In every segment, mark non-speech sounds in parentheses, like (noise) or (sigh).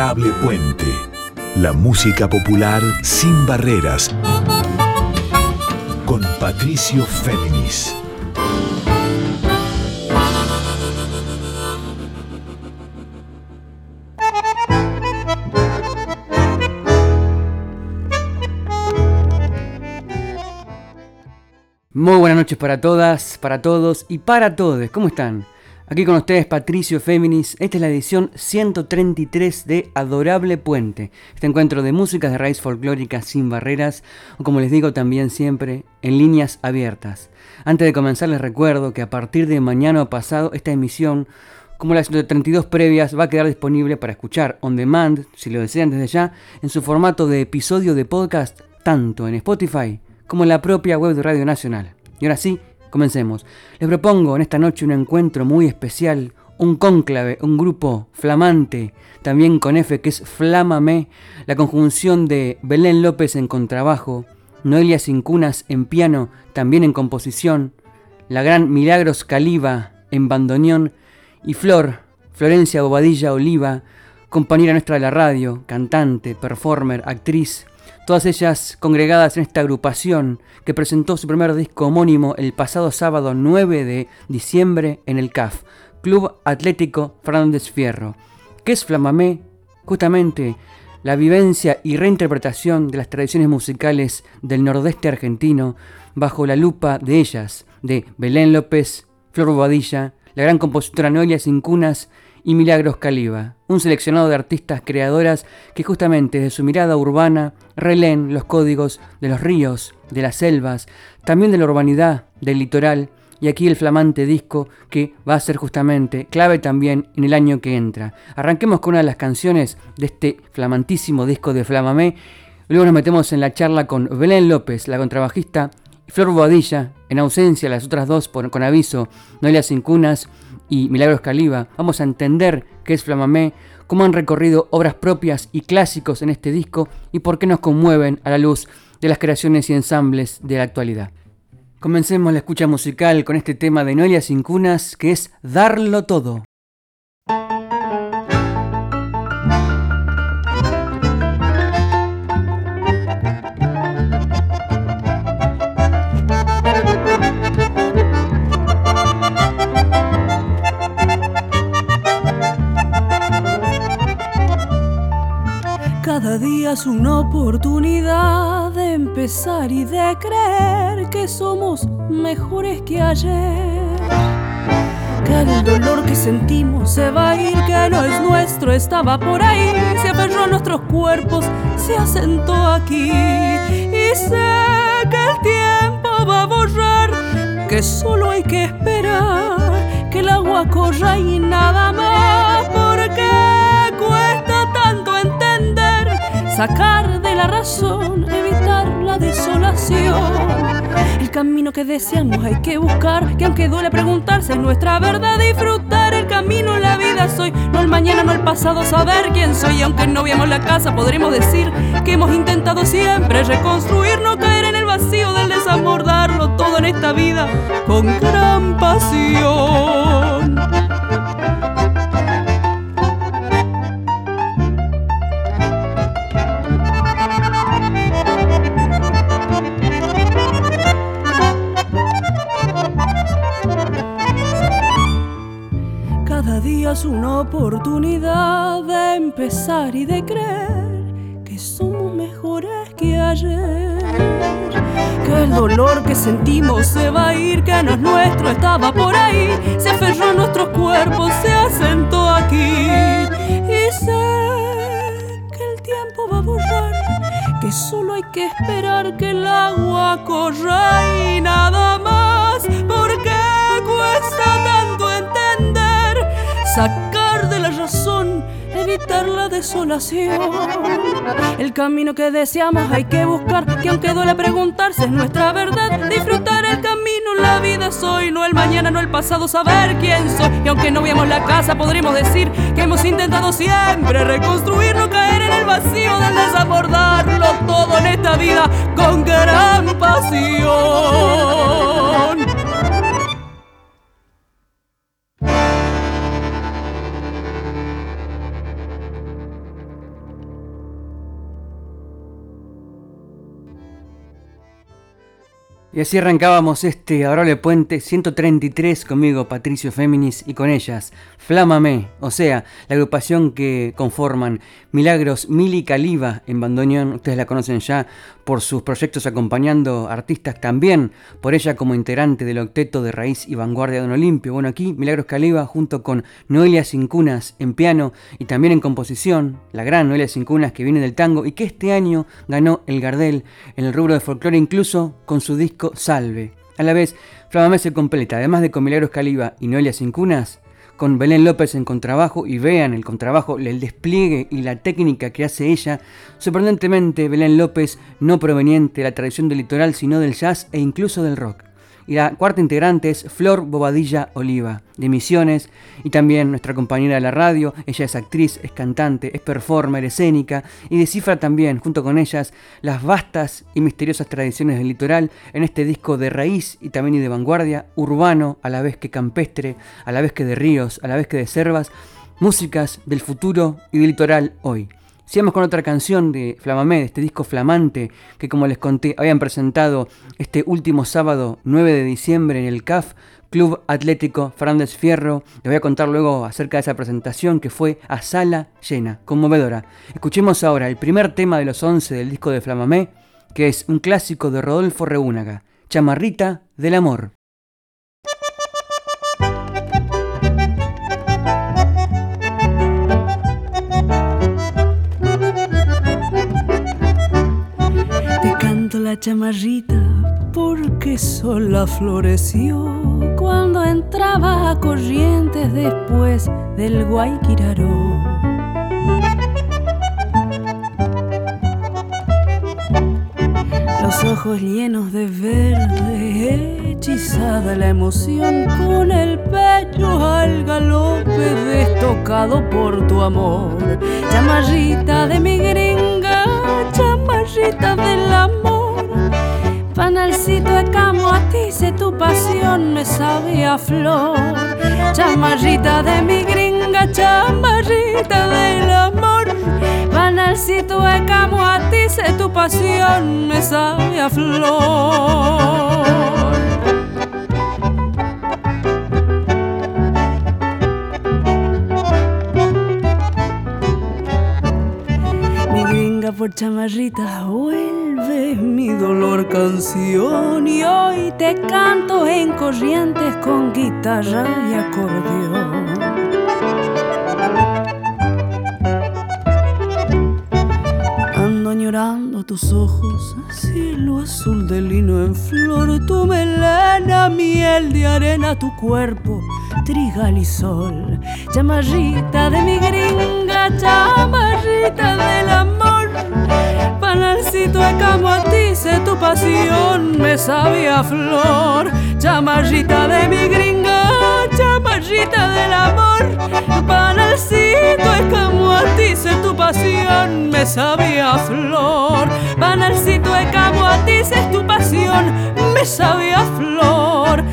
Puente. La música popular sin barreras. Con Patricio Féminis. Muy buenas noches para todas, para todos y para todos. ¿Cómo están? Aquí con ustedes Patricio Féminis. Esta es la edición 133 de Adorable Puente. Este encuentro de músicas de raíz folclórica sin barreras, o como les digo también siempre, en líneas abiertas. Antes de comenzar les recuerdo que a partir de mañana pasado esta emisión, como las 132 previas, va a quedar disponible para escuchar on demand, si lo desean desde ya, en su formato de episodio de podcast, tanto en Spotify como en la propia web de Radio Nacional. Y ahora sí, comencemos. Les propongo en esta noche un encuentro muy especial, un cónclave, un grupo flamante, también con F que es Flámame, la conjunción de Belén López en contrabajo, Noelia Cincunas en piano, también en composición, la gran Milagros Caliba en bandoneón y Flor, Florencia Bobadilla Oliva, compañera nuestra de la radio, cantante, performer, actriz, todas ellas congregadas en esta agrupación que presentó su primer disco homónimo el pasado sábado 9 de diciembre en el CAF, Club Atlético Fernández Fierro. ¿Qué es Flamamé? Justamente la vivencia y reinterpretación de las tradiciones musicales del nordeste argentino bajo la lupa de ellas, de Belén López, Flor Bobadilla, la gran compositora Noelia Cincunas y Milagros Caliba, un seleccionado de artistas creadoras que justamente de su mirada urbana releen los códigos de los ríos, de las selvas, también de la urbanidad, del litoral, y aquí el flamante disco que va a ser justamente clave también en el año que entra. Arranquemos con una de las canciones de este flamantísimo disco de Flamamé, luego nos metemos en la charla con Belén López, la contrabajista, y Flor Boadilla, en ausencia las otras dos con aviso, Noelia Cincunas, y Milagros Caliba, vamos a entender qué es Flamamé, cómo han recorrido obras propias y clásicos en este disco y por qué nos conmueven a la luz de las creaciones y ensambles de la actualidad. Comencemos la escucha musical con este tema de Noelia Cincunas que es Darlo Todo. Es una oportunidad de empezar y de creer que somos mejores que ayer. Que el dolor que sentimos se va a ir, que no es nuestro, estaba por ahí, se aferró a nuestros cuerpos, se asentó aquí. Y sé que el tiempo va a borrar, que solo hay que esperar, que el agua corra y nada más, sacar de la razón, evitar la desolación. El camino que deseamos hay que buscar, que aunque duele preguntarse es nuestra verdad, disfrutar el camino, la vida soy, no el mañana, no el pasado, saber quién soy. Y aunque no veamos la casa, podremos decir que hemos intentado siempre reconstruir, no caer en el vacío del desamor, darlo todo en esta vida con gran pasión. Oportunidad de empezar y de creer que somos mejores que ayer. Que el dolor que sentimos se va a ir, que no es nuestro, estaba por ahí, se aferró a nuestros cuerpos, se asentó aquí. Y sé que el tiempo va a borrar, que solo hay que esperar que el agua corra y nada más, porque cuesta tanto entender evitar la desolación. El camino que deseamos hay que buscar, que aunque duele preguntarse es nuestra verdad. Disfrutar el camino, la vida soy, no el mañana, no el pasado, saber quién soy. Y aunque no veamos la casa, podremos decir que hemos intentado siempre reconstruir, no caer en el vacío del desabordarlo todo en esta vida con gran pasión. Y así arrancábamos este adorable puente 133 conmigo, Patricio Féminis, y con ellas, Flámame, o sea, la agrupación que conforman Milagros Mili Caliba en bandoneón, ustedes la conocen ya por sus proyectos acompañando artistas también, por ella como integrante del octeto de raíz y vanguardia de Don Olimpio. Bueno, aquí Milagros Caliba junto con Noelia Cincunas en piano y también en composición, la gran Noelia Cincunas que viene del tango y que este año ganó el Gardel en el rubro de folclore incluso con su disco Salve. A la vez, Flamamé se completa, además de con Milagros Caliba y Noelia Cincunas, con Belén López en contrabajo y vean el contrabajo, el despliegue y la técnica que hace ella. Sorprendentemente, Belén López no proveniente de la tradición del litoral, sino del jazz e incluso del rock. Y la cuarta integrante es Flor Bobadilla Oliva, de Misiones, y también nuestra compañera de la radio. Ella es actriz, es cantante, es performer, escénica, y descifra también, junto con ellas, las vastas y misteriosas tradiciones del litoral en este disco de raíz y también y de vanguardia, urbano, a la vez que campestre, a la vez que de ríos, a la vez que de selvas, músicas del futuro y del litoral hoy. Sigamos con otra canción de Flamamé, de este disco flamante que como les conté habían presentado este último sábado 9 de diciembre en el CAF, Club Atlético Fernández Fierro. Les voy a contar luego acerca de esa presentación que fue a sala llena, conmovedora. Escuchemos ahora el primer tema de los 11 del disco de Flamamé, que es un clásico de Rodolfo Reúnaga, Chamarrita del Amor. La chamarrita porque sola floreció cuando entraba a corrientes después del Guayquiraró. Los ojos llenos de verde, hechizada la emoción con el pecho al galope destocado por tu amor. Chamarrita de mi gringa, chamarrita del amor Panalcito de camo, a ti sé tu pasión me sabe a flor. Chamarrita de mi gringa, chamarrita del amor. Panalcito de camo, a ti sé tu pasión me sabe a flor. Chamarrita, vuelve mi dolor canción y hoy te canto en corrientes con guitarra y acordeón. Ando añorando tus ojos, cielo azul de lino en flor, miel de arena, tu cuerpo, trigal y sol. Chamarrita de mi gringa, chamarrita del amor, panalcito de camo a ti, sé tu pasión, me sabía flor. Chamarrita de mi gringa, chamarrita del amor, panalcito de camo a ti, sé tu pasión, me sabía flor. Panalcito de camo a ti, sé tu pasión, me sabía flor.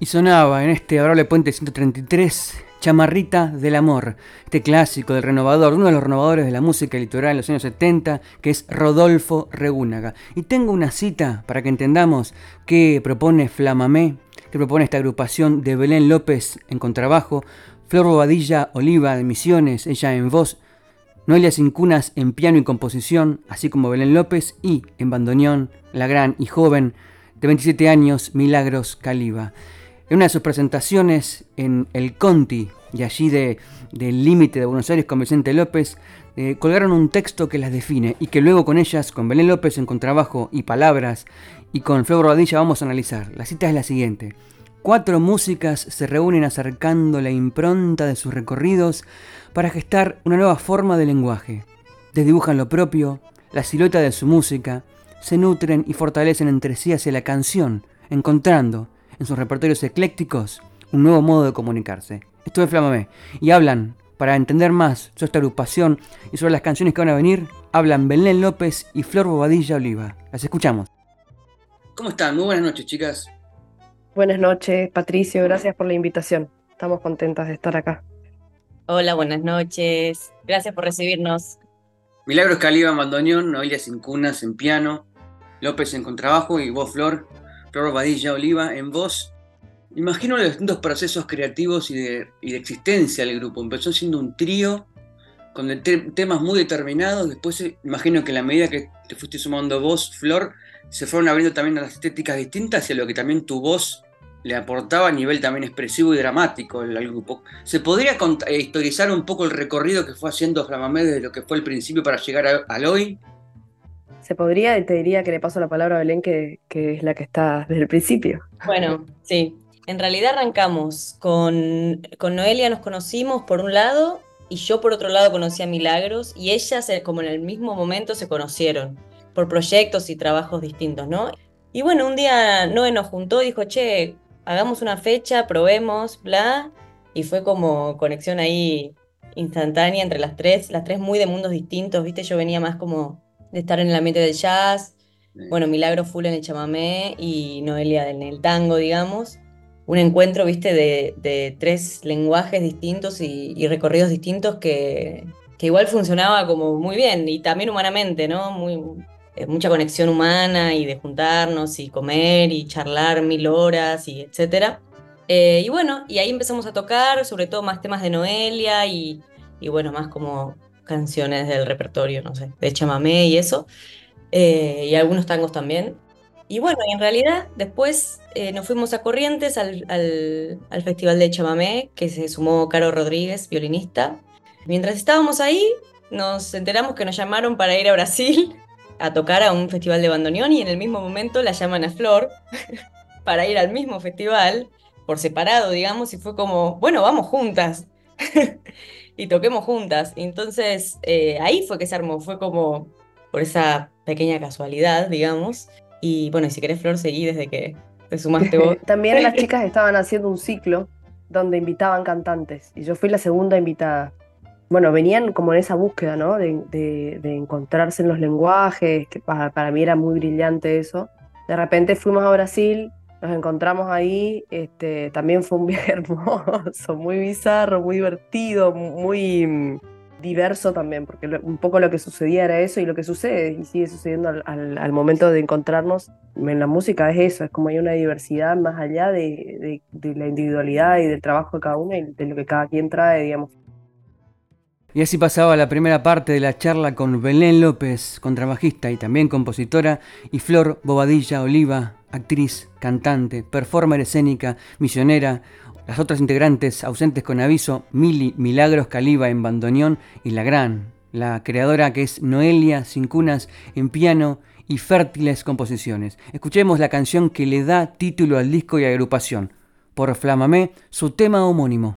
Y sonaba en este adorable puente 133 Chamarrita del Amor, este clásico del renovador, uno de los renovadores de la música litoral en los años 70, que es Rodolfo Regúnaga. Y tengo una cita para que entendamos qué propone Flamamé, que propone esta agrupación de Belén López en contrabajo, Flor Bobadilla Oliva de Misiones, ella en voz, Noelia Cincunas en piano y composición, así como Belén López, y en bandoneón, la gran y joven de 27 años, Milagros Caliba. En una de sus presentaciones en el Conti, y allí de, del límite de Buenos Aires con Vicente López, eh, colgaron un texto que las define y que luego con ellas, con Belén López en contrabajo y palabras, y con Flor Bobadilla vamos a analizar. La cita es la siguiente. Cuatro músicas se reúnen acercando la impronta de sus recorridos para gestar una nueva forma de lenguaje. Desdibujan lo propio, la silueta de su música, se nutren y fortalecen entre sí hacia la canción, encontrando en sus repertorios eclécticos un nuevo modo de comunicarse. Esto es Flamamé. Y hablan, para entender más sobre esta agrupación y sobre las canciones que van a venir, hablan Belén López y Flor Bobadilla Oliva. Las escuchamos. ¿Cómo están? Muy buenas noches, chicas. Buenas noches, Patricio. Gracias por la invitación. Estamos contentas de estar acá. Hola, buenas noches. Gracias por recibirnos. Milagros Caliba en bandoneón, Noelia Cincunas en piano, López en contrabajo y vos Flor, Flor Badilla Oliva en voz. Imagino los distintos procesos creativos y de, existencia del grupo. Empezó siendo un trío con temas muy determinados. Después eh, imagino que a la medida que te fuiste sumando voz, Flor, se fueron abriendo también a las estéticas distintas y a lo que también tu voz le aportaba a nivel también expresivo y dramático al, grupo. ¿Se podría eh, historizar un poco el recorrido que fue haciendo Flamamé desde lo que fue el principio para llegar al hoy? Se podría, y te diría que le paso la palabra a Belén, que, es la que está desde el principio. Bueno, sí. En realidad arrancamos con, con Noelia, nos conocimos por un lado, y yo por otro lado conocí a Milagros, y ellas, eh, como en el mismo momento, se conocieron por proyectos y trabajos distintos, ¿no? Y bueno, un día Noé nos juntó y dijo, che, hagamos una fecha, probemos, bla, y fue como conexión ahí instantánea entre las tres, las tres muy de mundos distintos, ¿viste? Yo venía más como de estar en el ambiente del jazz, bueno, Milagro full en el chamamé y Noelia en el tango, digamos. Un encuentro, viste, de, tres lenguajes distintos y, recorridos distintos que, que, igual funcionaba como muy bien y también humanamente, ¿no? Muy, eh, mucha conexión humana y de juntarnos y comer y charlar mil horas y etcétera. Eh, y bueno, y ahí empezamos a tocar, sobre todo más temas de Noelia y, y bueno, más como canciones del repertorio, no sé, de chamamé y eso, eh, y algunos tangos también. Y bueno, en realidad después nos fuimos a Corrientes al, al, al, Festival de Chamamé, que se sumó Caro Rodríguez, violinista. Mientras estábamos ahí, nos enteramos que nos llamaron para ir a Brasil a tocar a un festival de bandoneón y en el mismo momento la llaman a Flor (laughs) para ir al mismo festival, por separado, digamos, y fue como, bueno, vamos juntas. (laughs) y toquemos juntas. entonces eh, ahí fue que se armó, fue como por esa pequeña casualidad, digamos. Y bueno, y si querés, Flor, seguí desde que te sumaste vos. (laughs) También las chicas estaban haciendo un ciclo donde invitaban cantantes y yo fui la segunda invitada bueno, venían como en esa búsqueda, ¿no? De, encontrarse en los lenguajes, que para, mí era muy brillante eso. De repente fuimos a Brasil, nos encontramos ahí, este, también fue un (laughs) viaje hermoso, muy bizarro, muy divertido, muy mm, diverso también, porque un poco lo que sucedía era eso y lo que sucede y sigue sucediendo al, momento de encontrarnos en la música es eso, es como hay una diversidad más allá de, de la individualidad y del trabajo de cada uno y de lo que cada quien trae, digamos. Y así pasaba la primera parte de la charla con Belén López, contrabajista y también compositora, y Flor Bobadilla Oliva, actriz, cantante, performer escénica, misionera, las otras integrantes ausentes con aviso, Mili Milagros Caliba en bandoneón y la gran, la creadora que es Noelia Cincunas en piano y fértiles composiciones. Escuchemos la canción que le da título al disco y agrupación. Por Flamamé, su tema homónimo.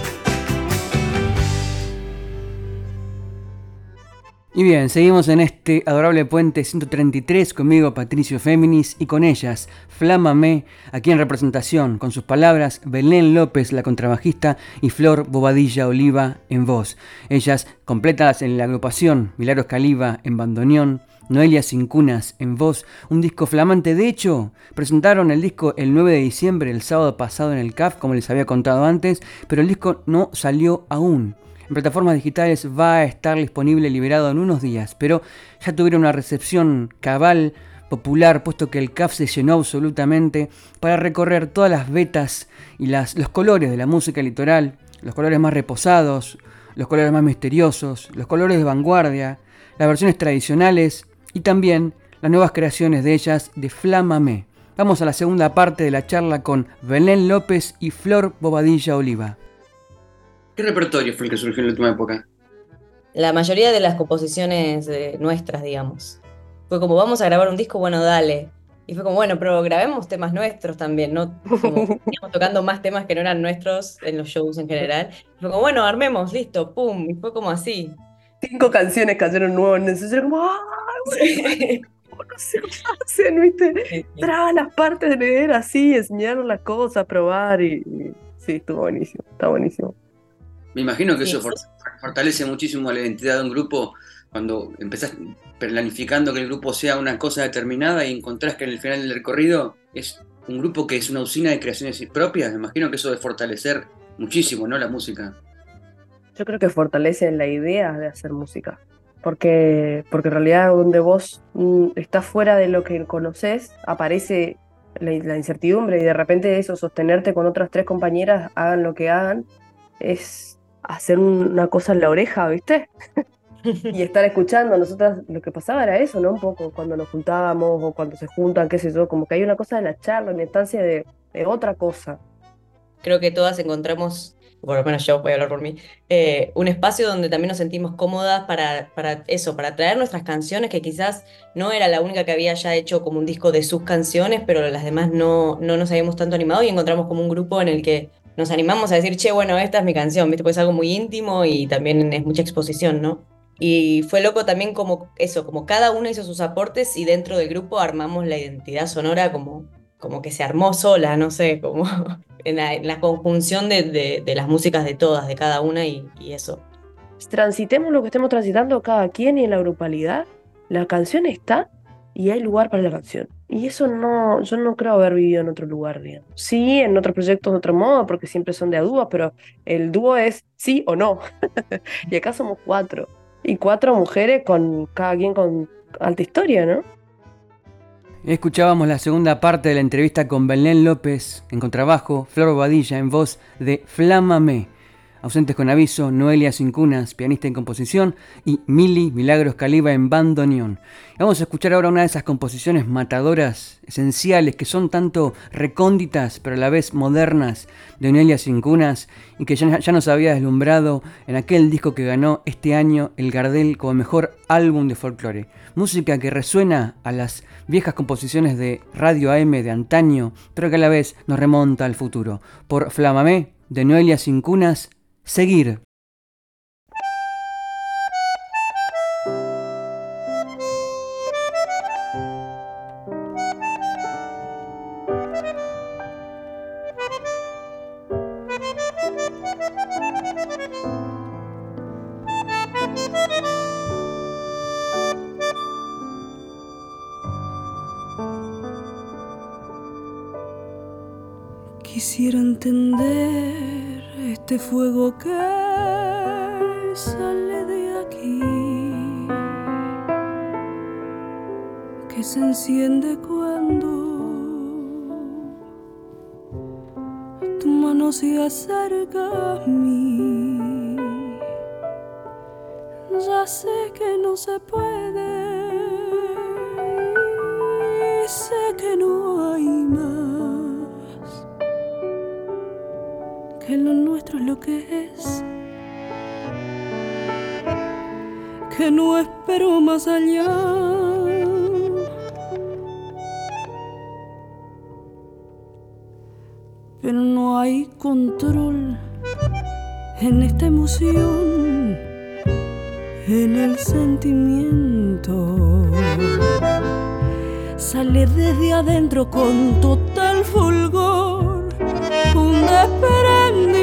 Y bien, seguimos en este adorable puente 133 conmigo Patricio Féminis y con ellas Flámame, aquí en representación, con sus palabras Belén López, la contrabajista, y Flor Bobadilla Oliva en voz. Ellas completadas en la agrupación Milagros Caliba en bandoneón, Noelia Cincunas en voz, un disco flamante. De hecho, presentaron el disco el 9 de diciembre, el sábado pasado en el CAF, como les había contado antes, pero el disco no salió aún. En plataformas digitales va a estar disponible liberado en unos días, pero ya tuvieron una recepción cabal popular, puesto que el CAF se llenó absolutamente para recorrer todas las vetas y las, los colores de la música litoral, los colores más reposados, los colores más misteriosos, los colores de vanguardia, las versiones tradicionales y también las nuevas creaciones de ellas de Flamame. Vamos a la segunda parte de la charla con Belén López y Flor Bobadilla Oliva. ¿Qué repertorio fue el que surgió en la última época? La mayoría de las composiciones eh, nuestras, digamos. Fue como, vamos a grabar un disco, bueno, dale. Y fue como, bueno, pero grabemos temas nuestros también, ¿no? Como, (laughs) íbamos tocando más temas que no eran nuestros en los shows en general. Y fue como, bueno, armemos, listo, pum. Y fue como así. Cinco canciones cayeron nuevos, entonces era como, ¡ay, no se hacen, viste? Sí, sí. Traban las partes de leer así, enseñaron las cosas, probar y, y sí, estuvo buenísimo, está buenísimo. Me imagino que Sí, eso sí. fortalece muchísimo la identidad de un grupo cuando empezás planificando que el grupo sea una cosa determinada y encontrás que en el final del recorrido es un grupo que es una usina de creaciones propias. Me imagino que eso debe fortalecer muchísimo, ¿no? La música. Yo creo que fortalece la idea de hacer música, porque, porque en realidad donde vos mm, estás fuera de lo que conoces, aparece la, la incertidumbre y de repente eso, sostenerte con otras tres compañeras, hagan lo que hagan, es hacer un- una cosa en la oreja, ¿viste? (laughs) y estar escuchando. Nosotras lo que pasaba era eso, ¿no? Un poco cuando nos juntábamos o cuando se juntan, qué sé yo, como que hay una cosa de la charla, una instancia de, de otra cosa. Creo que todas encontramos, por lo menos yo voy a hablar por mí, eh, un espacio donde también nos sentimos cómodas para, para eso, para traer nuestras canciones, que quizás no era la única que había ya hecho como un disco de sus canciones, pero las demás no, no nos habíamos tanto animado y encontramos como un grupo en el que nos animamos a decir, che, bueno, esta es mi canción, ¿viste? Pues es algo muy íntimo y también es mucha exposición, ¿no? Y fue loco también como eso, como cada una hizo sus aportes y dentro del grupo armamos la identidad sonora como, como que se armó sola, no sé, como (laughs) en la, conjunción de, de- de las músicas de todas, de cada una y, y eso. transitemos lo que estemos transitando cada quien y en la grupalidad, la canción está y hay lugar para la canción. Y eso no, yo no creo haber vivido en otro lugar, digamos. Sí, en otros proyectos de otro modo, porque siempre son de a dúos, pero el dúo es sí o no. (laughs) y acá somos cuatro. Y cuatro mujeres con cada quien con alta historia, ¿no? Escuchábamos la segunda parte de la entrevista con Belén López en contrabajo, Flor Bobadilla en voz de Flámame. Ausentes con aviso, Noelia Cincunas, pianista en composición, y Mili Milagros Caliba en bandoneón. Vamos a escuchar ahora una de esas composiciones matadoras, esenciales, que son tanto recónditas pero a la vez modernas de Noelia Cincunas y que ya, nos había deslumbrado en aquel disco que ganó este año el Gardel como mejor álbum de folclore. Música que resuena a las viejas composiciones de Radio AM de antaño, pero que a la vez nos remonta al futuro. Por Flamamé, de Noelia Cincunas, Seguir. Fuego que sale de aquí, que se enciende cuando tu mano se acerca a mí. Ya sé que no se puede, sé que no hay más que lo nuestro es lo que es. Que no espero más allá. Pero no hay control en esta emoción, en el sentimiento. Sale desde adentro con total fulgor, un desprendimiento,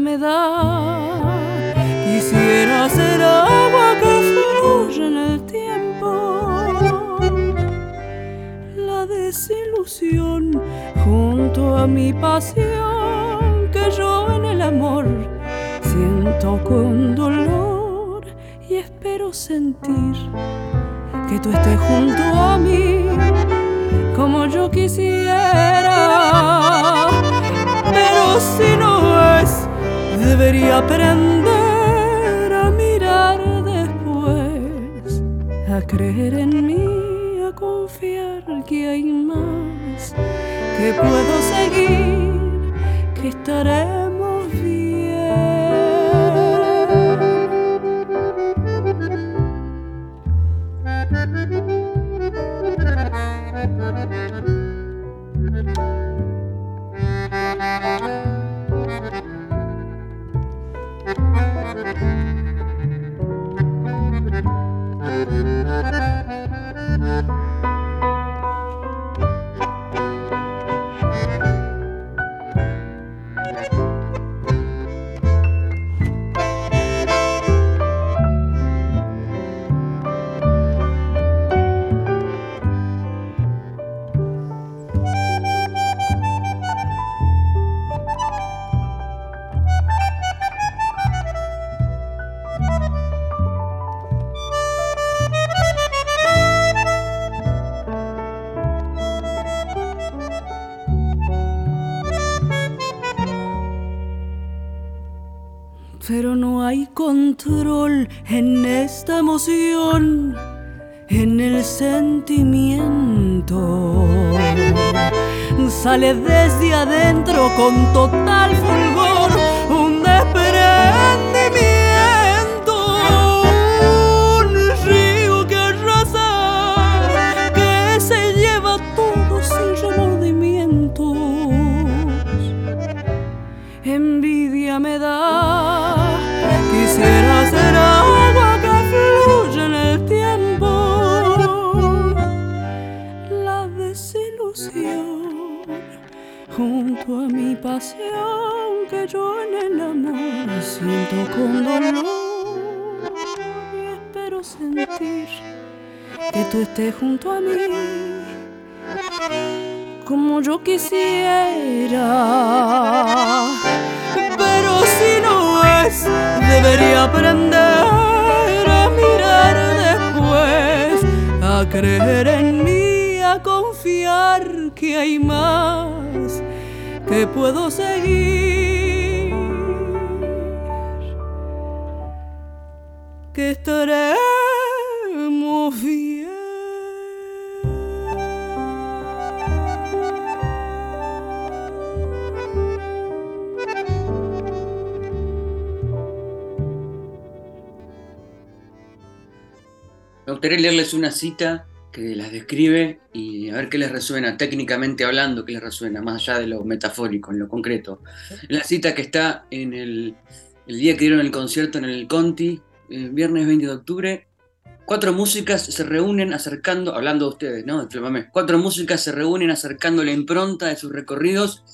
Me da Quisiera ser agua que fluye en el tiempo. La desilusión junto a mi pasión que yo en el amor siento con dolor y espero sentir que tú estés junto a mí como yo quisiera. Pero si no debería aprender a creer en mí, a confiar que hay más, que puedo seguir, que estaremos Sale desde adentro con total fulgor con. Y espero sentir que tú estés junto a mí como yo quisiera. Pero si no es, debería aprender a mirar después, a creer en mí, a confiar que hay más que puedo seguir. Que estaremos bien. Me gustaría leerles una cita que las describe y a ver qué les resuena, técnicamente hablando, qué les resuena, más allá de lo metafórico, en lo concreto. La cita que está en el, el día que dieron el concierto en el Conti, el viernes 20 de octubre, cuatro músicas se reúnen acercando, hablando de ustedes, ¿no? Cuatro músicas se reúnen acercando la impronta de sus recorridos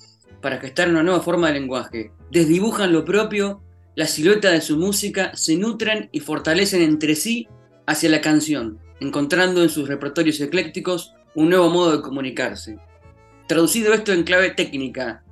para gestar una nueva forma de lenguaje. Desdibujan lo propio, la silueta de su música, se nutren y fortalecen entre sí hacia la canción, encontrando en sus repertorios eclécticos un nuevo modo de comunicarse. Traducido esto en clave técnica.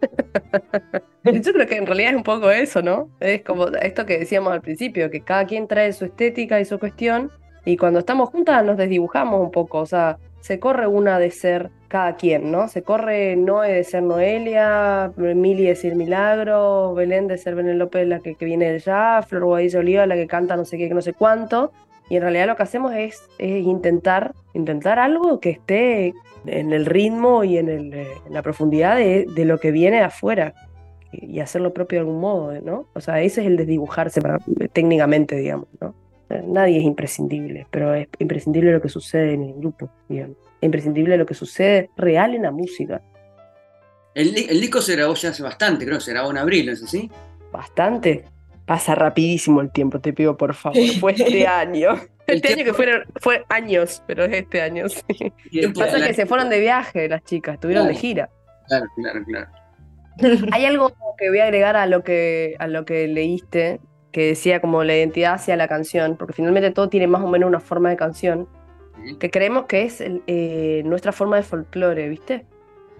(laughs) (laughs) Yo creo que en realidad es un poco eso, ¿no? Es como esto que decíamos al principio, que cada quien trae su estética y su cuestión, y cuando estamos juntas nos desdibujamos un poco, o sea, se corre una de ser cada quien, ¿no? Se corre Noé de ser Noelia, Mili de ser Milagro, Belén de ser Belén López, la que, viene del jazz, Flor Guadilla Oliva, la que canta no sé qué, no sé cuánto. Y en realidad lo que hacemos es, intentar, intentar algo que esté en el ritmo y en, el, la profundidad de, lo que viene afuera y hacer lo propio de algún modo, ¿no? O sea, ese es el desdibujarse para, técnicamente, digamos, ¿no? Nadie es imprescindible, pero es imprescindible lo que sucede en el grupo, digamos. Es imprescindible lo que sucede real en la música. El, disco se grabó ya hace bastante, creo, se grabó en abril, ¿no es así? Bastante. Pasa rapidísimo el tiempo, te pido por favor. (laughs) Fue este año. Este año que fueron, fue años, pero es este año. Pasa que se fueron de viaje las chicas, estuvieron de gira. Claro, claro, claro. (laughs) Hay algo que voy a agregar a lo que, a lo que leíste, que decía como la identidad hacia la canción, porque finalmente todo tiene más o menos una forma de canción, que creemos que es eh, nuestra forma de folclore, ¿viste?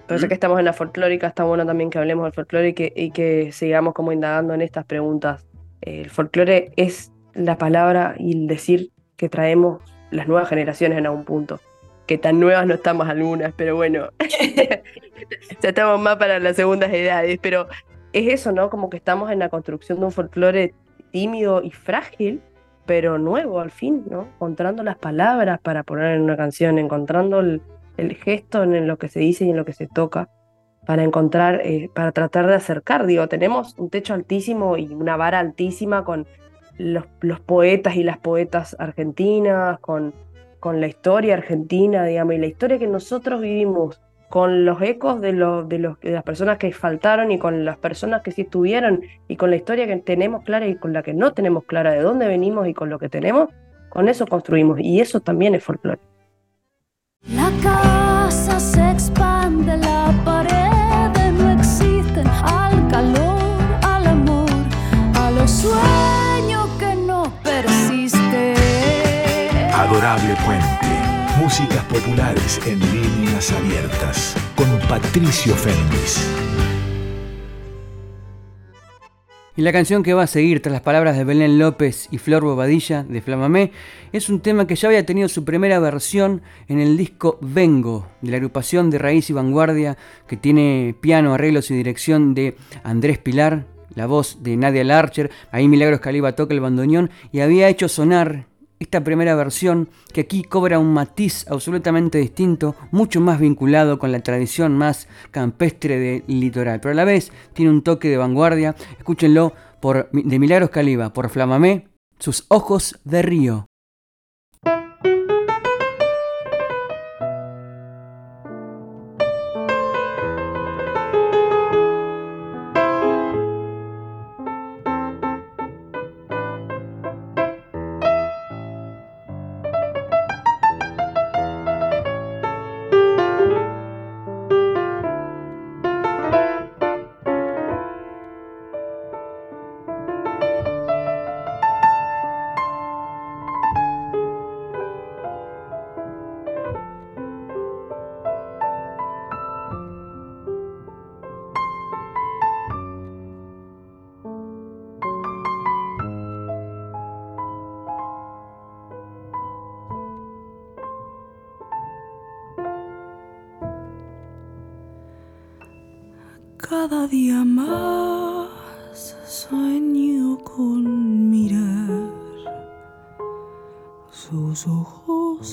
Por eso que estamos en la folclórica, está bueno también que hablemos del folclore y que, sigamos como indagando en estas preguntas. el folclore es la palabra y el decir que traemos las nuevas generaciones en algún punto. Que tan nuevas no estamos algunas, pero bueno, (laughs) ya estamos más para las segundas edades. Pero es eso, ¿no? Como que estamos en la construcción de un folclore tímido y frágil, pero nuevo al fin, ¿no? Encontrando las palabras para poner en una canción, encontrando el, gesto en lo que se dice y en lo que se toca, para encontrar, eh, para tratar de acercar. Digo, tenemos un techo altísimo y una vara altísima con los, los poetas y las poetas argentinas, con, con la historia argentina, digamos, y la historia que nosotros vivimos con los ecos de, los de, las personas que faltaron y con las personas que sí estuvieron y con la historia que tenemos clara y con la que no tenemos clara de dónde venimos y con lo que tenemos, con eso construimos y eso también es folclore. La casa se expande, la pared no existen al calor, al amor, a los Músicas populares en líneas abiertas con Patricio Fernández. Y la canción que va a seguir tras las palabras de Belén López y Flor Bobadilla de Flamamé es un tema que ya había tenido su primera versión en el disco Vengo de la agrupación de Raíz y Vanguardia que tiene piano, arreglos y dirección de Andrés Pilar, la voz de Nadia Larcher, ahí Milagros Caliba toca el bandoneón y había hecho sonar esta primera versión que aquí cobra un matiz absolutamente distinto, mucho más vinculado con la tradición más campestre del litoral, pero a la vez tiene un toque de vanguardia. Escúchenlo por, de Milagros Caliba, por Flamamé, sus ojos de río.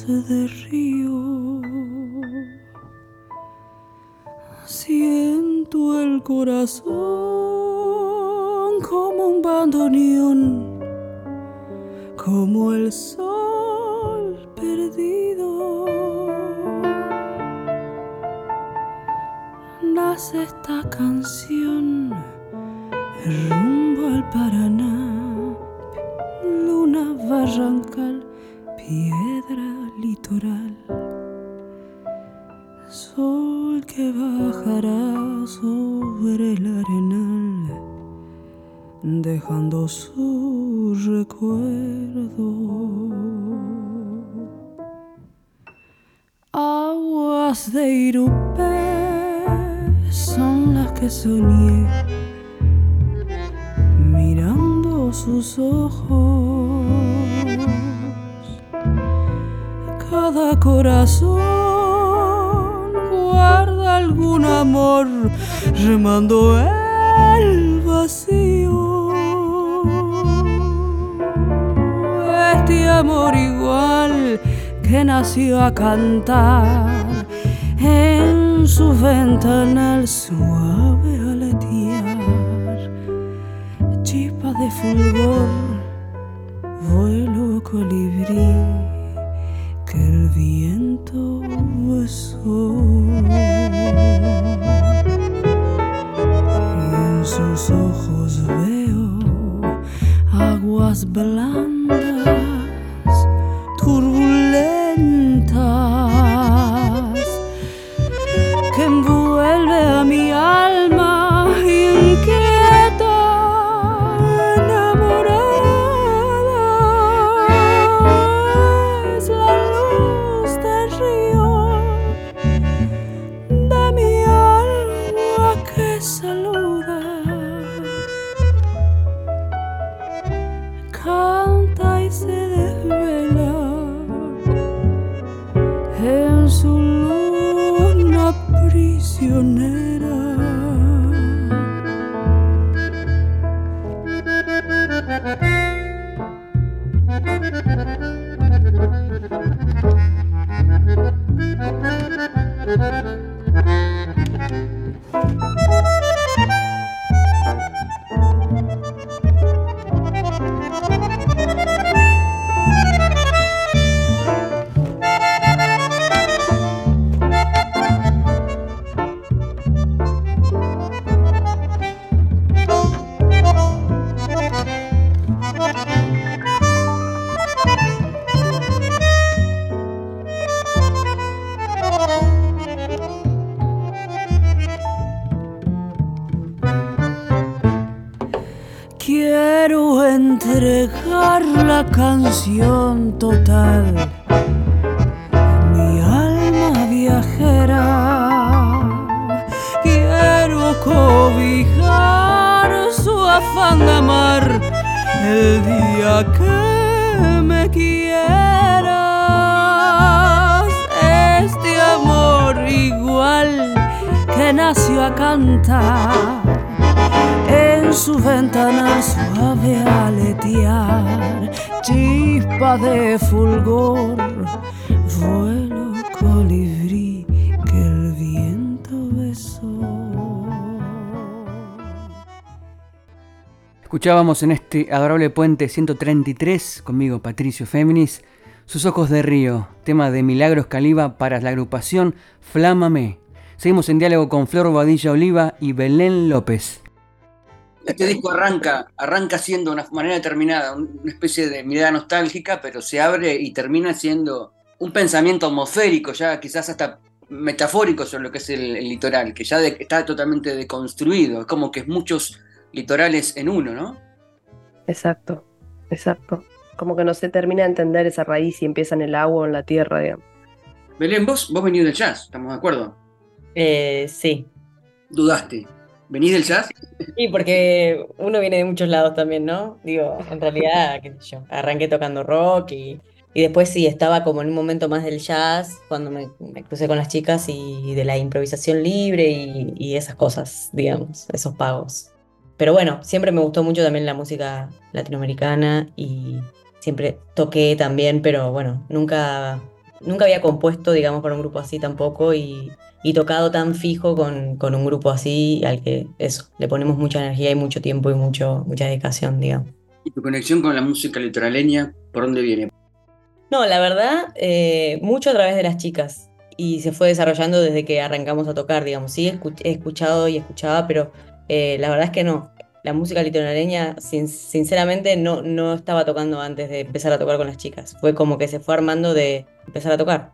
De río. Siento el corazón como un bandoneón, como el sol perdido. esta canción rumbo al Paraná, luna barrancal, piedra litoral, sol que bajará sobre el arenal, dejando su recuerdo. Aguas de Irupé son las que soñé mirando sus ojos. Cada corazón guarda algún amor remando el vacío. Este amor igual que nació a cantar en su ventana suave aletear, chispa de fulgor, vuelo colibrí mi alma viajera. Quiero cobijar su afán de amar el día que me quieras. Este amor igual que nació a cantar su ventana suave aletear, chispa de fulgor, vuelo colibrí que el viento besó. Escuchábamos en este adorable puente 133, conmigo Patricio Féminis, Sus ojos de río, tema de Milagros Caliba para la agrupación Flámame. Seguimos en diálogo con Flor Badilla Oliva y Belén López. Este disco arranca, arranca siendo una manera determinada, una especie de mirada nostálgica, pero se abre y termina siendo un pensamiento atmosférico, ya quizás hasta metafórico sobre lo que es el, el litoral, que ya de- está totalmente deconstruido, es como que es muchos litorales en uno, ¿no? Exacto, exacto. Como que no se termina de entender esa raíz y empieza en el agua o en la tierra, digamos. Belén, vos, vos venís del jazz, ¿estamos de acuerdo? Eh, sí. Dudaste. ¿Venís del jazz? Sí, porque uno viene de muchos lados también, ¿no? Digo, en realidad, qué sé yo, arranqué tocando rock y, y después sí, estaba como en un momento más del jazz, cuando me, me crucé con las chicas y de la improvisación libre y, y esas cosas, digamos, esos pagos. Pero bueno, siempre me gustó mucho también la música latinoamericana y siempre toqué también, pero bueno, nunca, nunca había compuesto, digamos, para un grupo así tampoco y, y tocado tan fijo con, con un grupo así al que eso, le ponemos mucha energía y mucho tiempo y mucho, mucha dedicación, digamos. ¿Y tu conexión con la música litoraleña, por dónde viene? No, la verdad, eh, mucho a través de las chicas y se fue desarrollando desde que arrancamos a tocar, digamos. Sí, he escuchado y escuchaba, pero eh, la verdad es que no. La música litoraleña, sin- sinceramente, no, no estaba tocando antes de empezar a tocar con las chicas. Fue como que se fue armando de empezar a tocar.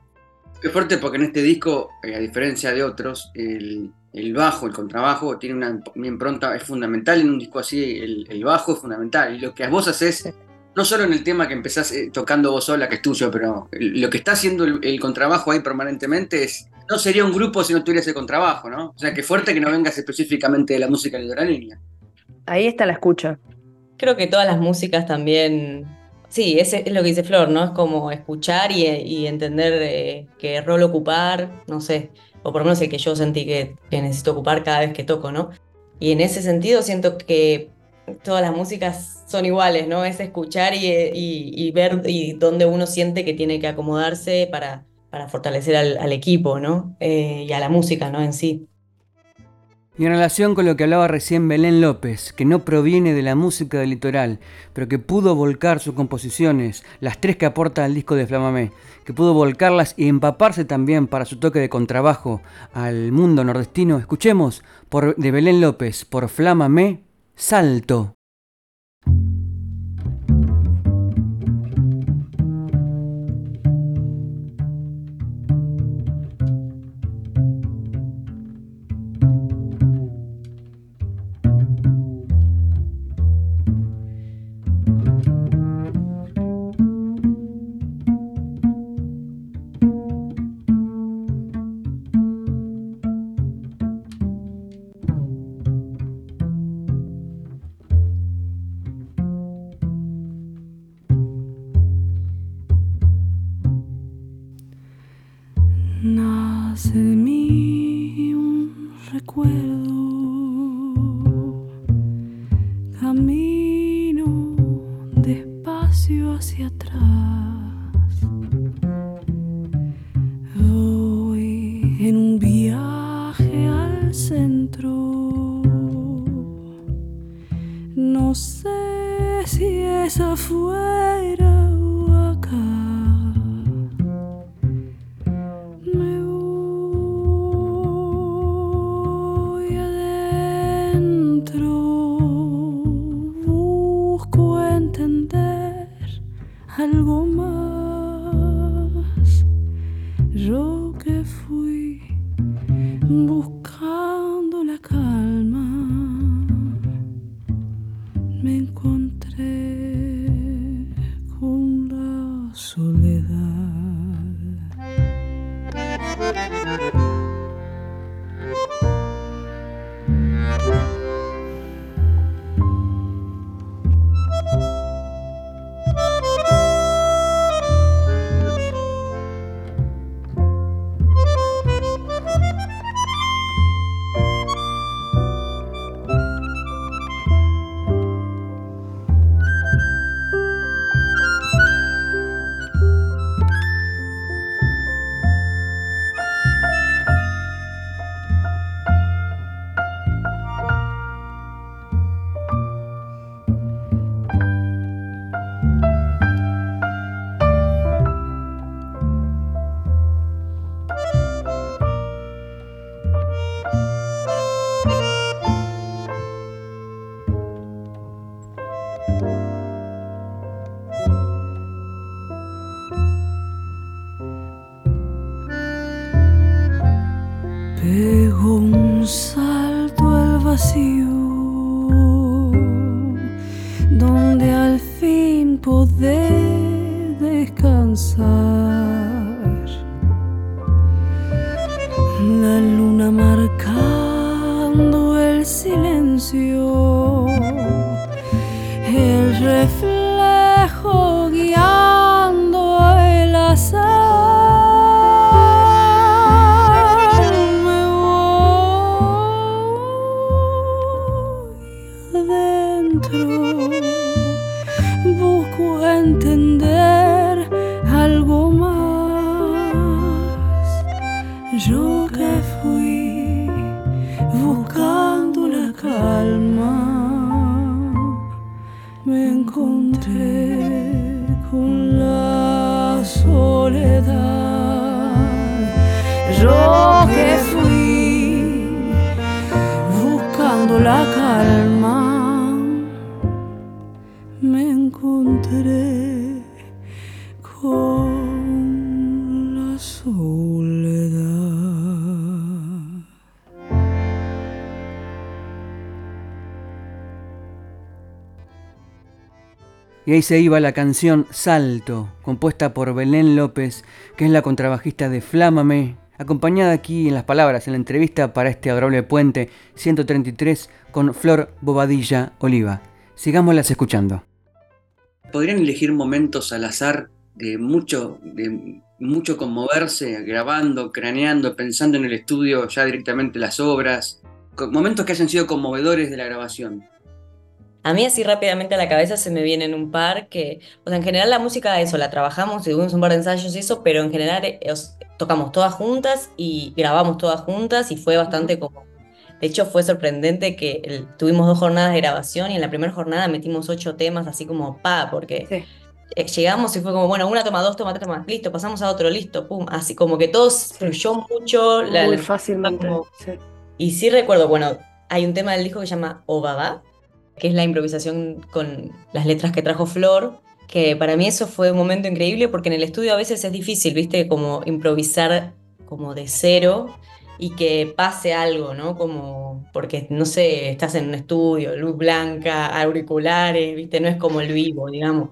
Qué fuerte porque en este disco, eh, a diferencia de otros, el, el bajo, el contrabajo, tiene una, una impronta, es fundamental en un disco así, el, el bajo es fundamental. Y lo que vos haces, no solo en el tema que empezás eh, tocando vos sola, que es tuyo, pero el- lo que está haciendo el, el contrabajo ahí permanentemente es, no sería un grupo si no tuviera ese contrabajo, ¿no? O sea, qué fuerte que no vengas específicamente de la música litoraleña. Ahí está la escucha. Creo que todas las músicas también, sí, ese es lo que dice Flor, ¿no? Es como escuchar y, entender qué rol ocupar, no sé. o por lo menos el que yo sentí que, que necesito ocupar cada vez que toco, ¿no? Y en ese sentido siento que todas las músicas son iguales, ¿no? Es escuchar y, ver y dónde uno siente que tiene que acomodarse para, para fortalecer al, equipo, ¿no? Eh, y a la música, ¿no? En sí. Y en relación con lo que hablaba recién Belén López, que no proviene de la música del litoral, pero que pudo volcar sus composiciones, las tres que aporta al disco de Flamamé, que pudo volcarlas y empaparse también para su toque de contrabajo al mundo nordestino, escuchemos por, de Belén López por Flamamé, Salto. Y ahí se iba la canción Salto, compuesta por Belén López, que es la contrabajista de Flámame, acompañada aquí en las palabras en la entrevista para este adorable puente 133 con Flor Bobadilla Oliva. Sigámoslas escuchando. Podrían elegir momentos al azar de mucho, de mucho conmoverse, grabando, craneando, pensando en el estudio ya directamente las obras, momentos que hayan sido conmovedores de la grabación. A mí así rápidamente a la cabeza se me vienen un par que, o sea, en general la música, eso, la trabajamos, tuvimos un par de ensayos y eso, pero en general eh, tocamos todas juntas y grabamos todas juntas y fue bastante como... De hecho, fue sorprendente que tuvimos dos jornadas de grabación y en la primera jornada metimos ocho temas así como pa, porque eh, llegamos y fue como, bueno, una toma, dos toma, tres toma, listo, pasamos a otro, listo, pum, así como que todo fluyó mucho. Muy fácilmente. Y sí recuerdo, bueno, hay un tema del disco que se llama Obaba, que es la improvisación con las letras que trajo Flor, que para mí eso fue un momento increíble porque en el estudio a veces es difícil, viste, como improvisar como de cero y que pase algo, ¿no? Como, porque, no sé, estás en un estudio, luz blanca, auriculares, viste, no es como el vivo, digamos.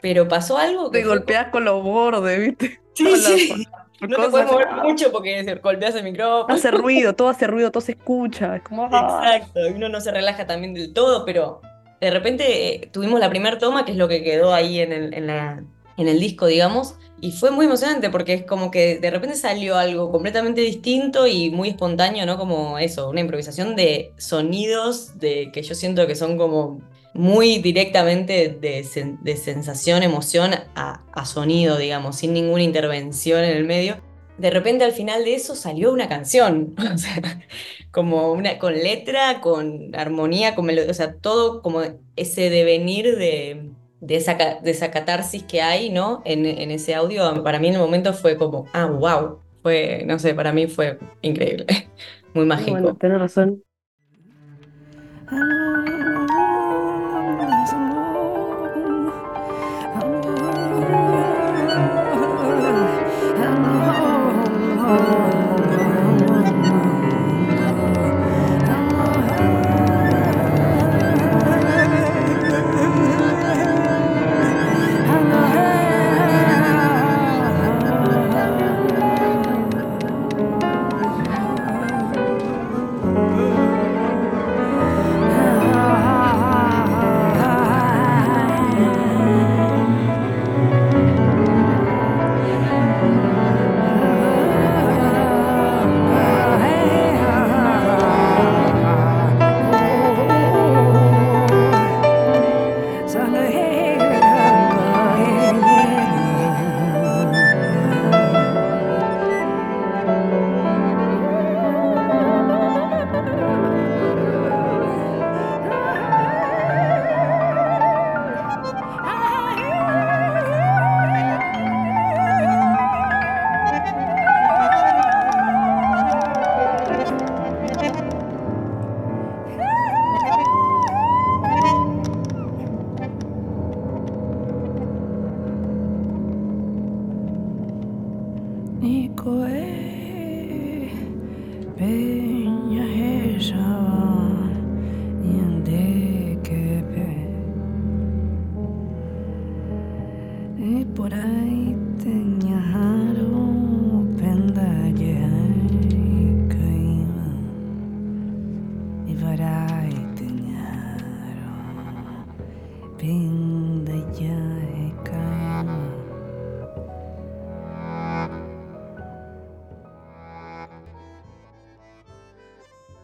Pero pasó algo que... Te golpeas con los bordes, viste. Sí, sí. No te puedes mover mucho porque golpeas el micrófono. Hace (laughs) ruido, todo hace ruido, todo se escucha. Es como. Ah. Exacto, uno no se relaja también del todo, pero de repente eh, tuvimos la primera toma, que es lo que quedó ahí en el, en, la, en el disco, digamos, y fue muy emocionante porque es como que de repente salió algo completamente distinto y muy espontáneo, ¿no? Como eso, una improvisación de sonidos de que yo siento que son como muy directamente de, de sensación, emoción a, a, sonido, digamos, sin ninguna intervención en el medio. De repente al final de eso salió una canción, (laughs) o sea, como una, con letra, con armonía, con melodía, o sea, todo como ese devenir de, de, esa, de esa catarsis que hay, ¿no? En, en ese audio, para mí en el momento fue como, ah, wow, fue, no sé, para mí fue increíble, (laughs) muy mágico. Bueno, tienes razón.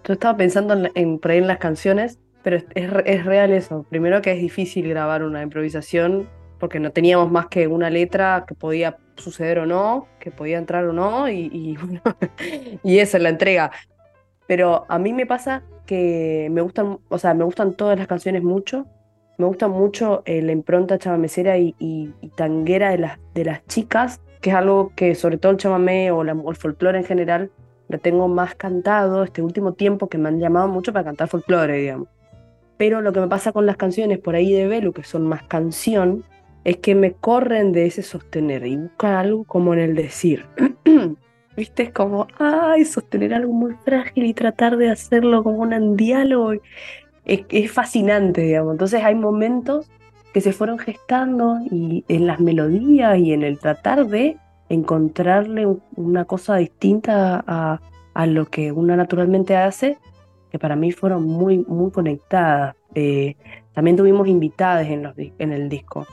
Yo estaba pensando en, en, las canciones, pero es, es, real eso. Primero que es difícil grabar una improvisación porque no teníamos más que una letra que podía suceder o no, que podía entrar o no, y, y, (laughs) y eso, la entrega. Pero a mí me pasa que me gustan, o sea, me gustan todas las canciones mucho. Me gusta mucho eh, la impronta chamamecera y, y, tanguera de las, de las chicas, que es algo que sobre todo el chamamé o, o el folclore en general lo tengo más cantado este último tiempo que me han llamado mucho para cantar folclore, digamos. Pero lo que me pasa con las canciones por ahí de Belu, que son más canción, es que me corren de ese sostener y buscan algo como en el decir. (clears throat) ¿Viste? Es como, ay, sostener algo muy frágil y tratar de hacerlo como un diálogo. Es, es fascinante, digamos. Entonces hay momentos que se fueron gestando y en las melodías y en el tratar de encontrarle una cosa distinta a, lo que una naturalmente hace, que para mí fueron muy, muy conectadas. Eh, también tuvimos invitadas en, los, en el disco.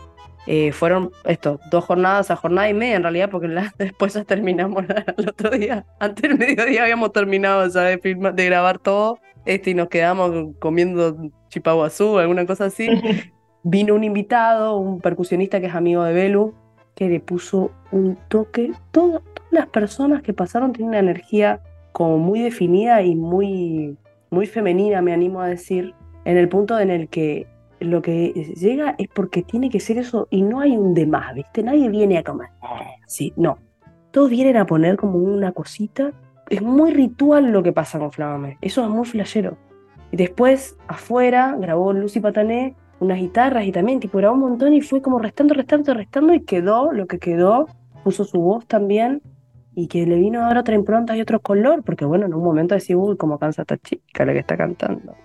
Eh, fueron esto, dos jornadas a jornada y media en realidad, porque (laughs) después ya terminamos (laughs) el otro día. Antes del mediodía habíamos terminado de, de grabar todo este, y nos quedamos comiendo chipaguazú, alguna cosa así. (laughs) Vino un invitado, un percusionista que es amigo de Belu, que le puso un toque. todas las personas que pasaron tienen una energía como muy definida y muy, muy femenina, me animo a decir, en el punto en el que lo que llega es porque tiene que ser eso y no hay un demás, ¿viste? Nadie viene a comer. Sí, no. Todos vienen a poner como una cosita. Es muy ritual lo que pasa con Flamame. Eso es muy flashero. Y después, afuera, grabó Lucy Patané unas guitarras y también, tipo, grabó un montón y fue como restando, restando, restando y quedó lo que quedó. Puso su voz también y que le vino a dar otra impronta y otro color, porque bueno, en un momento decía, uy, cómo cansa esta chica la que está cantando.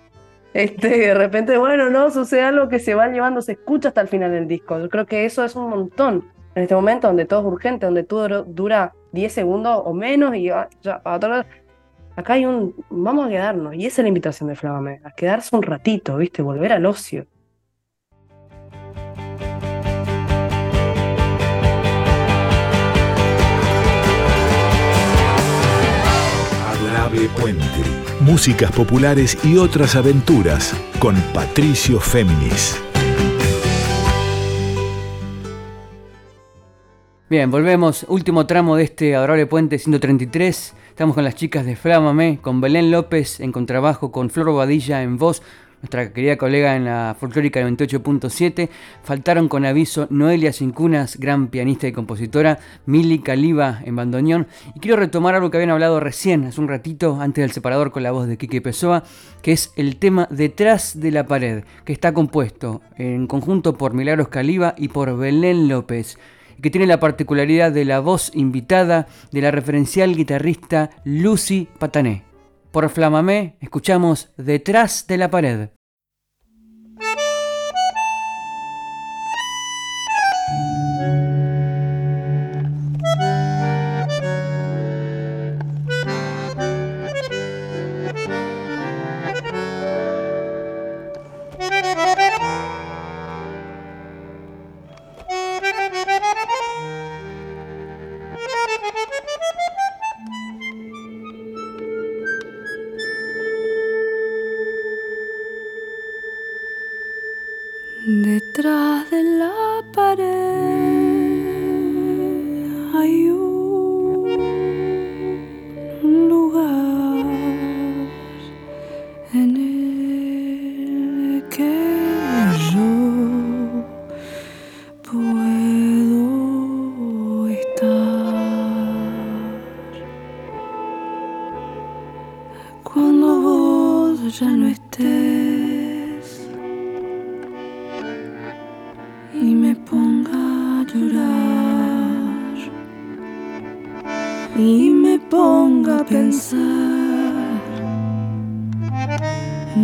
Este, de repente, bueno, no, sucede algo que se va llevando, se escucha hasta el final del disco. Yo creo que eso es un montón. En este momento donde todo es urgente, donde todo dura 10 segundos o menos y ya, acá hay un, vamos a quedarnos. Y esa es la invitación de Flamame, a quedarse un ratito, ¿viste? Volver al ocio. Adorable Puente músicas populares y otras aventuras con Patricio Féminis. Bien, volvemos. Último tramo de este adorable puente 133. Estamos con las chicas de Flámame, con Belén López en contrabajo, con Flor Badilla en voz, nuestra querida colega en la folclórica 98.7. Faltaron con aviso Noelia Cincunas, gran pianista y compositora, Mili Caliba en bandoneón. Y quiero retomar algo que habían hablado recién, hace un ratito, antes del separador con la voz de Quique Pessoa, que es el tema Detrás de la pared, que está compuesto en conjunto por Milagros Caliba y por Belén López que tiene la particularidad de la voz invitada de la referencial guitarrista Lucy Patané. Por Flamamé escuchamos Detrás de la pared.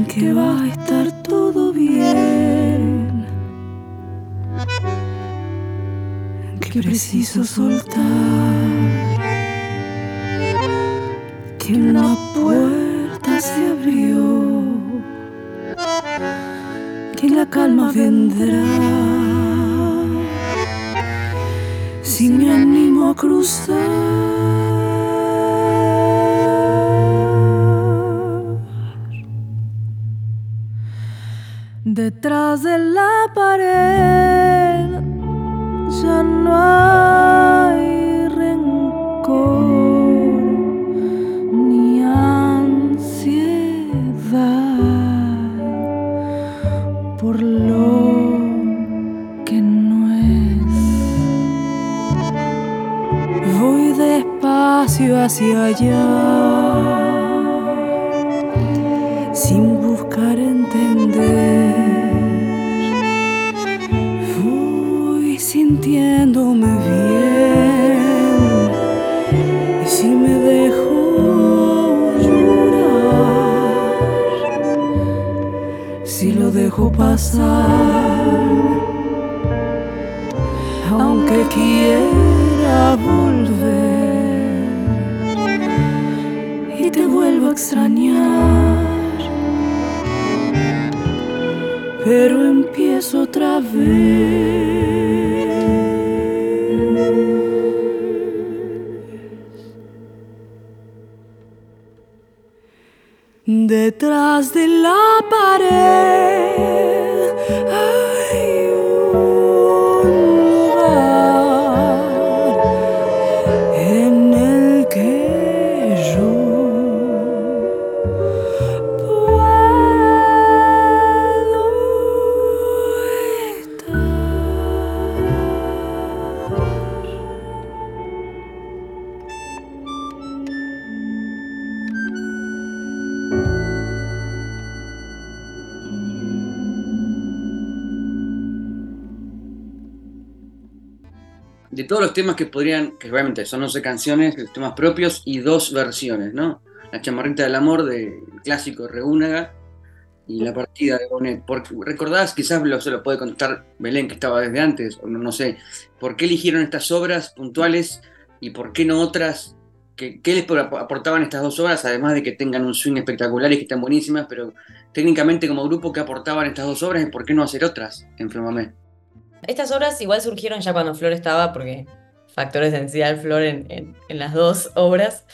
que va a estar todo bien. Que preciso soltar. Que la puerta se abrió. Que la calma vendrá. Si me animo a cruzar. Detrás de la pared ya no hay rencor ni ansiedad por lo que no es. Voy despacio hacia allá. pasar, aunque quiera volver y te vuelvo a extrañar, pero empiezo otra vez. Detrás de la temas que podrían, que realmente son 11 canciones, temas propios y dos versiones, ¿no? La chamarrita del amor del clásico Reúnaga y la partida de Bonet. Porque, ¿Recordás? Quizás lo, se lo puede contar Belén, que estaba desde antes, o no, no sé. ¿Por qué eligieron estas obras puntuales y por qué no otras? ¿Qué, qué les ap- aportaban estas dos obras? Además de que tengan un swing espectacular y que están buenísimas, pero técnicamente como grupo, ¿qué aportaban estas dos obras y por qué no hacer otras en? Estas obras igual surgieron ya cuando Flor estaba, porque factor esencial Flor en, en- las dos obras.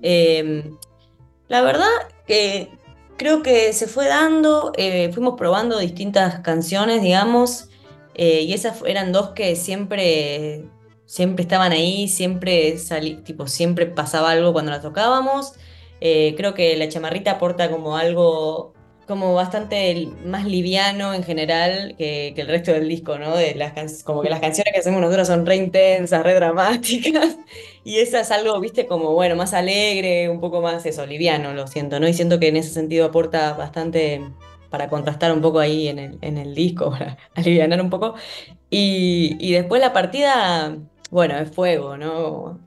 Eh, la verdad que creo que se fue dando, eh, fuimos probando distintas canciones, digamos, eh, y esas eran dos que siempre, siempre estaban ahí, siempre salí, tipo, siempre pasaba algo cuando las tocábamos. Eh, creo que la chamarrita aporta como algo como bastante más liviano en general que, el resto del disco, ¿no? De las como que las canciones que hacemos nosotros son re intensas, re dramáticas, (laughs) y esa es algo, viste, como, bueno, más alegre, un poco más eso, liviano, lo siento, ¿no? Y siento que en ese sentido aporta bastante para contrastar un poco ahí en el, en el disco, (laughs) para alivianar un poco. Y, y después la partida, bueno, es fuego, ¿no?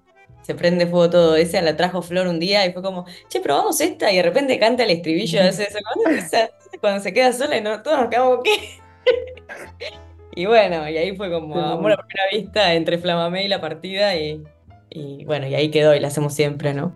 Se prende fuego todo. Esa la trajo Flor un día y fue como, che, probamos esta. Y de repente canta el estribillo. Cuando, esa- (laughs) cuando se queda sola y no, todos nos quedamos, ¿qué? (laughs) Y bueno, y ahí fue como amor a primera vista entre Flamamé y la partida. Y, y bueno, y ahí quedó y la hacemos siempre, ¿no?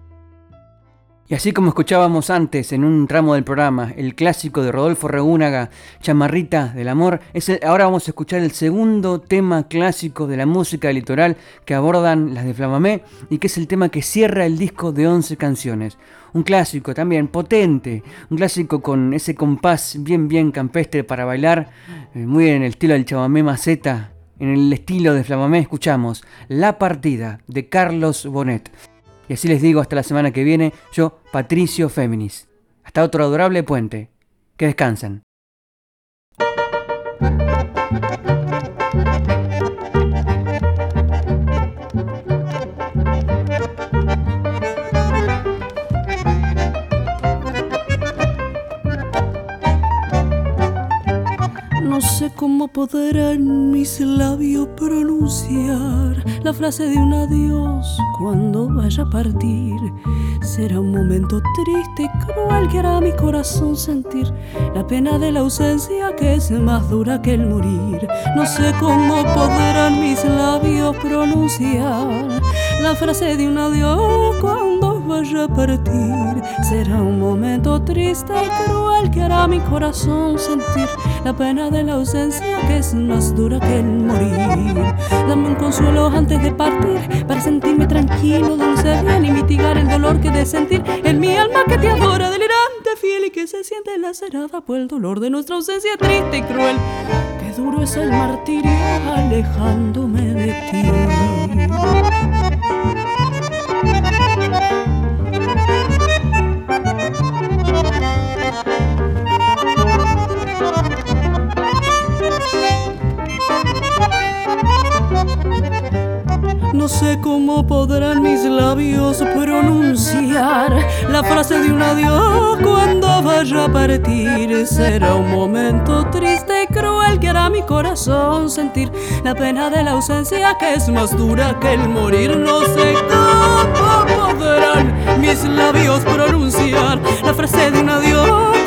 Y así como escuchábamos antes en un tramo del programa, el clásico de Rodolfo Reúnaga, Chamarrita del Amor, es el- ahora vamos a escuchar el segundo tema clásico de la música litoral que abordan las de Flamamé y que es el tema que cierra el disco de 11 canciones. Un clásico también potente, un clásico con ese compás bien bien campestre para bailar, eh, muy en el estilo del chamamé maceta. En el estilo de Flamamé escuchamos La Partida de Carlos Bonet. Y así les digo hasta la semana que viene, yo, Patricio Féminis. Hasta otro adorable puente. Que descansen. Cómo podrán mis labios pronunciar la frase de un adiós cuando vaya a partir. Será un momento triste y cruel que hará mi corazón sentir la pena de la ausencia que es más dura que el morir. No sé cómo podrán mis labios pronunciar la frase de un adiós cuando vaya a partir. Será un momento triste y cruel que hará mi corazón sentir la pena de la ausencia que es más dura que el morir. Dame un consuelo antes de partir para sentirme tranquilo, dulce bien y mitigar el dolor que de sentir en mi alma que te adora, delirante, fiel y que se siente lacerada por el dolor de nuestra ausencia triste y cruel. Qué duro es el martirio alejándome de ti. No sé cómo podrán mis labios pronunciar la frase de un adiós cuando vaya a partir. Será un momento triste y cruel que hará mi corazón sentir la pena de la ausencia que es más dura que el morir. No sé cómo podrán mis labios pronunciar la frase de un adiós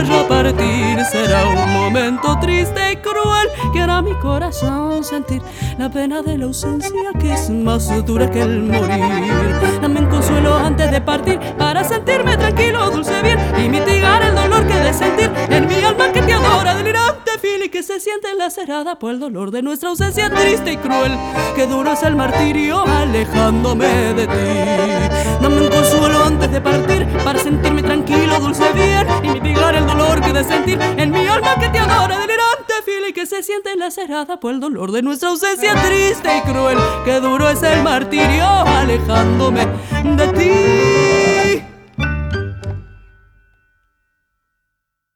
cuando vaya a partir. Será un momento triste y cruel que hará mi corazón sentir la pena de la ausencia que es más dura que el morir. Dame un consuelo antes de partir para sentirme tranquilo, dulce bien y mitigar el dolor que de sentir en mi alma que te adora, fiel y que se siente lacerada por el dolor de nuestra ausencia triste y cruel. Qué duro es el martirio alejándome de ti. Dame un consuelo antes de partir para sentirme tranquilo, dulce bien y mitigar el dolor que de sentir en mi alma que te adora, delirante, fiel y que se siente lacerada por el dolor de nuestra ausencia triste y cruel. Qué duro es el martirio alejándome de ti.